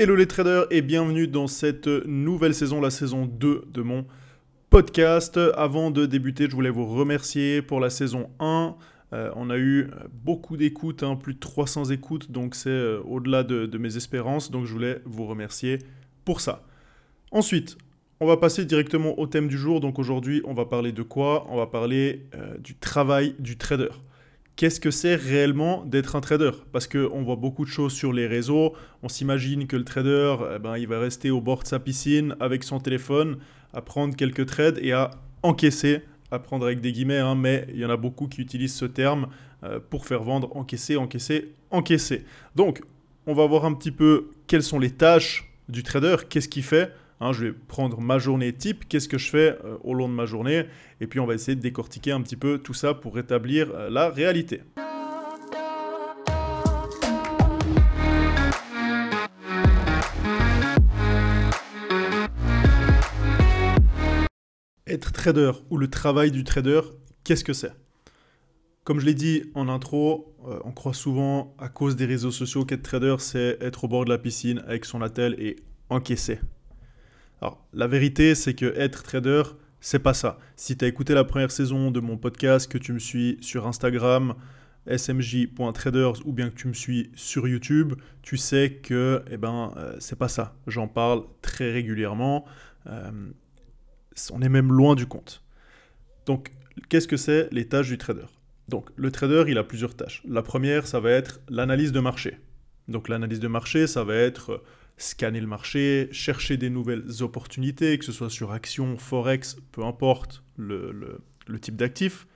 Hello les traders et bienvenue dans cette nouvelle saison, la saison 2 de mon podcast. Avant de débuter, je voulais vous remercier pour la saison 1. Euh, on a eu beaucoup d'écoutes, hein, plus de 300 écoutes, donc c'est euh, au-delà de, mes espérances, donc je voulais vous remercier pour ça. Ensuite, on va passer directement au thème du jour, donc aujourd'hui on va parler de quoi? On va parler euh, du travail du trader qu'est-ce que c'est réellement d'être un trader? Parce qu'on voit beaucoup de choses sur les réseaux, on s'imagine que le trader, eh ben, il va rester au bord de sa piscine avec son téléphone, à prendre quelques trades et à encaisser, à prendre avec des guillemets, hein, mais il y en a beaucoup qui utilisent ce terme euh, pour faire vendre, encaisser, encaisser, encaisser. Donc, on va voir un petit peu quelles sont les tâches du trader, qu'est-ce qu'il fait, Hein, je vais prendre ma journée type, qu'est-ce que je fais euh, au long de ma journée, et puis on va essayer de décortiquer un petit peu tout ça pour rétablir euh, la réalité. Être trader ou le travail du trader, qu'est-ce que c'est? Comme je l'ai dit en intro, euh, on croit souvent à cause des réseaux sociaux qu'être trader, c'est être au bord de la piscine avec son attel et encaisser. Alors, la vérité, c'est que être trader, c'est pas ça. Si tu as écouté la première saison de mon podcast, que tu me suis sur Instagram, smj.traders, ou bien que tu me suis sur YouTube, tu sais que, eh ben, euh, c'est pas ça. J'en parle très régulièrement. Euh, on est même loin du compte. Donc, qu'est-ce que c'est les tâches du trader? Donc, le trader, il a plusieurs tâches. La première, ça va être l'analyse de marché. Donc, l'analyse de marché, ça va être scanner le marché, chercher des nouvelles opportunités, que ce soit sur actions, forex, peu importe le, type d'actif.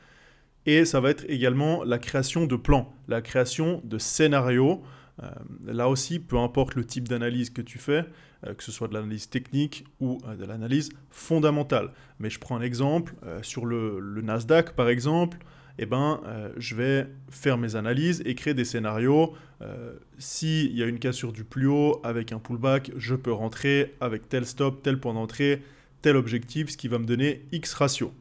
Et ça va être également la création de plans, la création de scénarios. Euh, là aussi, peu importe le type d'analyse que tu fais, euh, que ce soit de l'analyse technique ou euh, de l'analyse fondamentale. Mais je prends un exemple, sur le Nasdaq par exemple, eh ben, euh, je vais faire mes analyses et créer des scénarios. Euh, s'il y a une cassure du plus haut avec un pullback, je peux rentrer avec tel stop, tel point d'entrée, tel objectif, ce qui va me donner X ratio.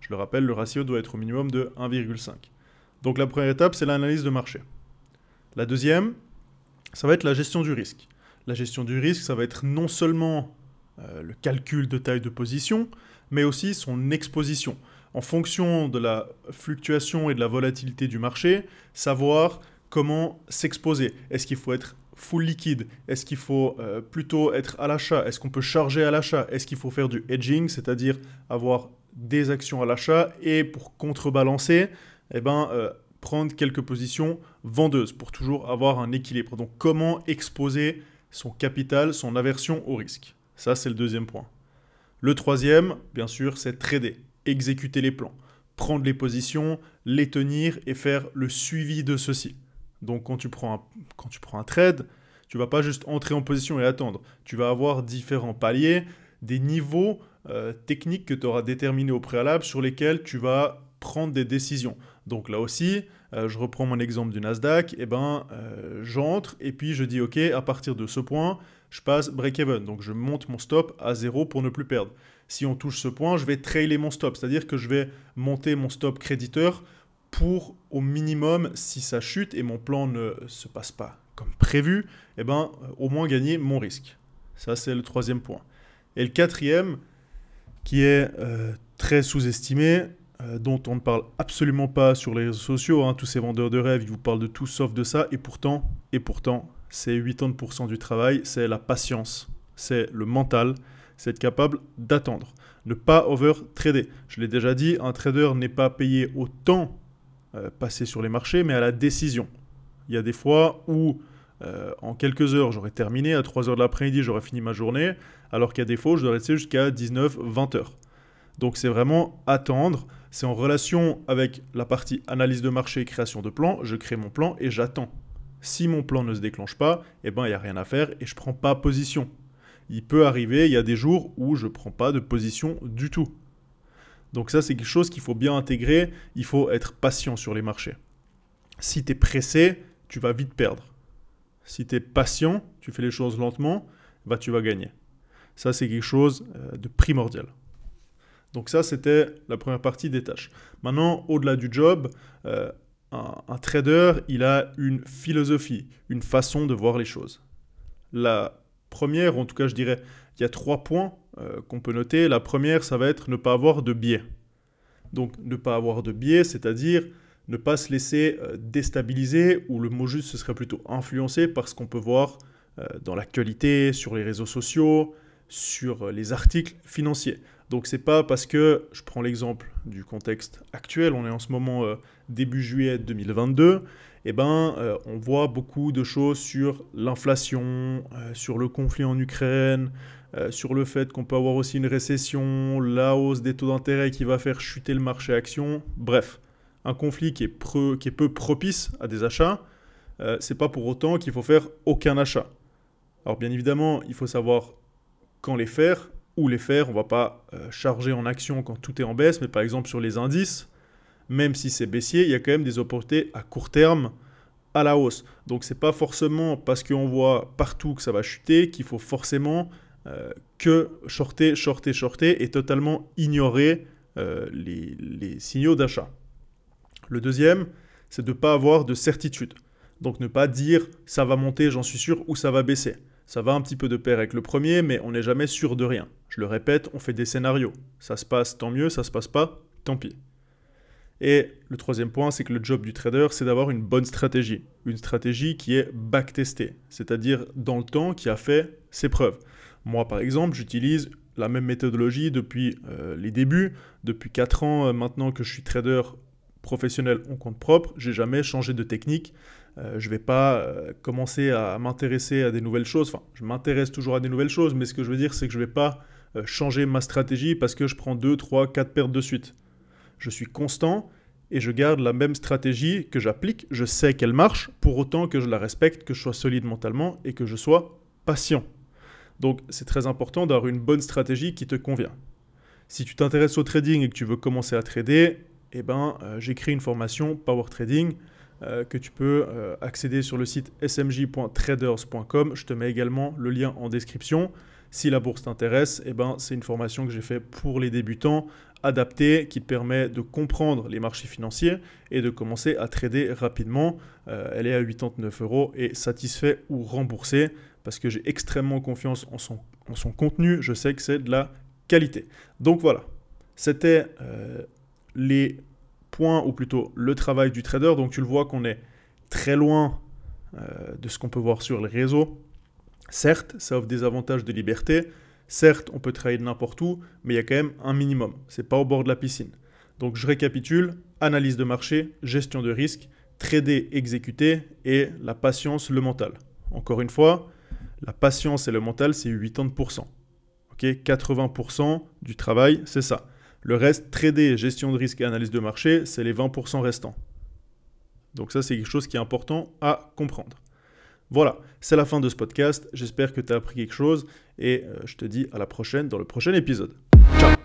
Je le rappelle, le ratio doit être au minimum de 1,5. Donc la première étape, c'est l'analyse de marché. La deuxième, ça va être la gestion du risque. La gestion du risque, ça va être non seulement euh, le calcul de taille de position, mais aussi son exposition en fonction de la fluctuation et de la volatilité du marché, savoir comment s'exposer. Est-ce qu'il faut être full liquide? Est-ce qu'il faut euh, plutôt être à l'achat? Est-ce qu'on peut charger à l'achat? Est-ce qu'il faut faire du hedging, c'est-à-dire avoir des actions à l'achat et pour contrebalancer, eh ben, euh, prendre quelques positions vendeuses pour toujours avoir un équilibre. Donc comment exposer son capital, son aversion au risque? Ça, c'est le deuxième point. Le troisième, bien sûr, c'est trader exécuter les plans, prendre les positions, les tenir et faire le suivi de ceci. Donc quand tu prends un, quand tu prends un trade, tu vas pas juste entrer en position et attendre. Tu vas avoir différents paliers, des niveaux euh, techniques que tu auras déterminés au préalable sur lesquels tu vas prendre des décisions. Donc là aussi, euh, je reprends mon exemple du Nasdaq, et eh ben, euh, j'entre et puis je dis ok, à partir de ce point, je passe break-even. Donc je monte mon stop à zéro pour ne plus perdre si on touche ce point, je vais trailer mon stop, c'est-à-dire que je vais monter mon stop créditeur pour au minimum, si ça chute et mon plan ne se passe pas comme prévu, eh ben, au moins gagner mon risque. Ça, c'est le troisième point. Et le quatrième, qui est euh, très sous-estimé, euh, dont on ne parle absolument pas sur les réseaux sociaux, hein, tous ces vendeurs de rêves, ils vous parlent de tout sauf de ça, et pourtant, et pourtant, c'est 80% du travail, c'est la patience, c'est le mental, c'est être capable d'attendre. Ne pas over-trader. Je l'ai déjà dit, un trader n'est pas payé au temps euh, passé sur les marchés, mais à la décision. Il y a des fois où euh, en quelques heures, j'aurais terminé, à 3 heures de l'après-midi, j'aurais fini ma journée, alors qu'à défaut, je dois rester jusqu'à 19-20 heures. Donc c'est vraiment attendre, c'est en relation avec la partie analyse de marché et création de plan, je crée mon plan et j'attends. Si mon plan ne se déclenche pas, eh ben il n'y a rien à faire et je ne prends pas position il peut arriver, il y a des jours où je ne prends pas de position du tout. Donc ça, c'est quelque chose qu'il faut bien intégrer. Il faut être patient sur les marchés. Si tu es pressé, tu vas vite perdre. Si tu es patient, tu fais les choses lentement, bah, tu vas gagner. Ça, c'est quelque chose euh, de primordial. Donc ça, c'était la première partie des tâches. Maintenant, au-delà du job, euh, un, trader, il a une philosophie, une façon de voir les choses. La première, en tout cas je dirais, il y a trois points euh, qu'on peut noter. La première, ça va être ne pas avoir de biais. Donc ne pas avoir de biais, c'est-à-dire ne pas se laisser euh, déstabiliser, ou le mot juste, ce serait plutôt influencer par ce qu'on peut voir dans l'actualité, sur les réseaux sociaux, sur les articles financiers. Donc c'est pas parce que, je prends l'exemple du contexte actuel, on est en ce moment début juillet 2022, eh ben, on voit beaucoup de choses sur l'inflation, sur le conflit en Ukraine, euh, sur le fait qu'on peut avoir aussi une récession, la hausse des taux d'intérêt qui va faire chuter le marché action. Bref, un conflit qui est, qui est peu propice à des achats, euh, c'est pas pour autant qu'il faut faire aucun achat. Alors bien évidemment, il faut savoir quand les faire, où les faire. On va pas euh, charger en action quand tout est en baisse, mais par exemple sur les indices, même si c'est baissier, il y a quand même des opportunités à court terme à la hausse. Donc c'est pas forcément parce qu'on voit partout que ça va chuter qu'il faut forcément euh, que shorter, shorter, shorter et totalement ignorer euh, les, signaux d'achat. Le deuxième, c'est de ne pas avoir de certitude. Donc ne pas dire ça va monter, j'en suis sûr, ou ça va baisser. Ça va un petit peu de pair avec le premier, mais on n'est jamais sûr de rien. Je le répète, on fait des scénarios. Ça se passe, tant mieux, ça se passe pas, tant pis. Et le troisième point, c'est que le job du trader, c'est d'avoir une bonne stratégie. Une stratégie qui est backtestée, c'est-à-dire dans le temps, qui a fait ses preuves. Moi, par exemple, j'utilise la même méthodologie depuis euh, les débuts. Depuis 4 ans euh, maintenant que je suis trader professionnel en compte propre, j'ai jamais changé de technique. Euh, je ne vais pas commencer à m'intéresser à des nouvelles choses. Enfin, je m'intéresse toujours à des nouvelles choses, mais ce que je veux dire, c'est que je ne vais pas changer ma stratégie parce que je prends 2, 3, 4 pertes de suite. Je suis constant et je garde la même stratégie que j'applique. Je sais qu'elle marche, pour autant que je la respecte, que je sois solide mentalement et que je sois patient. Donc c'est très important d'avoir une bonne stratégie qui te convient. Si tu t'intéresses au trading et que tu veux commencer à trader, eh ben, euh, j'ai créé une formation Power Trading euh, que tu peux euh, accéder sur le site smj.traders.com. Je te mets également le lien en description. Si la bourse t'intéresse, eh ben, c'est une formation que j'ai faite pour les débutants, adaptée, qui te permet de comprendre les marchés financiers et de commencer à trader rapidement. elle est à 89 euros et satisfait ou remboursé parce que j'ai extrêmement confiance en son, en son contenu. Je sais que c'est de la qualité. Donc voilà, c'était les points, ou plutôt le travail du trader. Donc tu le vois qu'on est très loin euh, de ce qu'on peut voir sur les réseaux. Certes, ça offre des avantages de liberté. Certes, on peut travailler n'importe où, mais il y a quand même un minimum. C'est pas au bord de la piscine. Donc je récapitule analyse de marché, gestion de risque, trader, exécuter et la patience, le mental. Encore une fois, la patience et le mental, c'est 80%. Ok, 80% du travail, c'est ça. Le reste, trader, gestion de risque et analyse de marché, c'est les 20% restants. Donc ça, c'est quelque chose qui est important à comprendre. Voilà, c'est la fin de ce podcast. J'espère que tu as appris quelque chose et euh, je te dis à la prochaine dans le prochain épisode. Ciao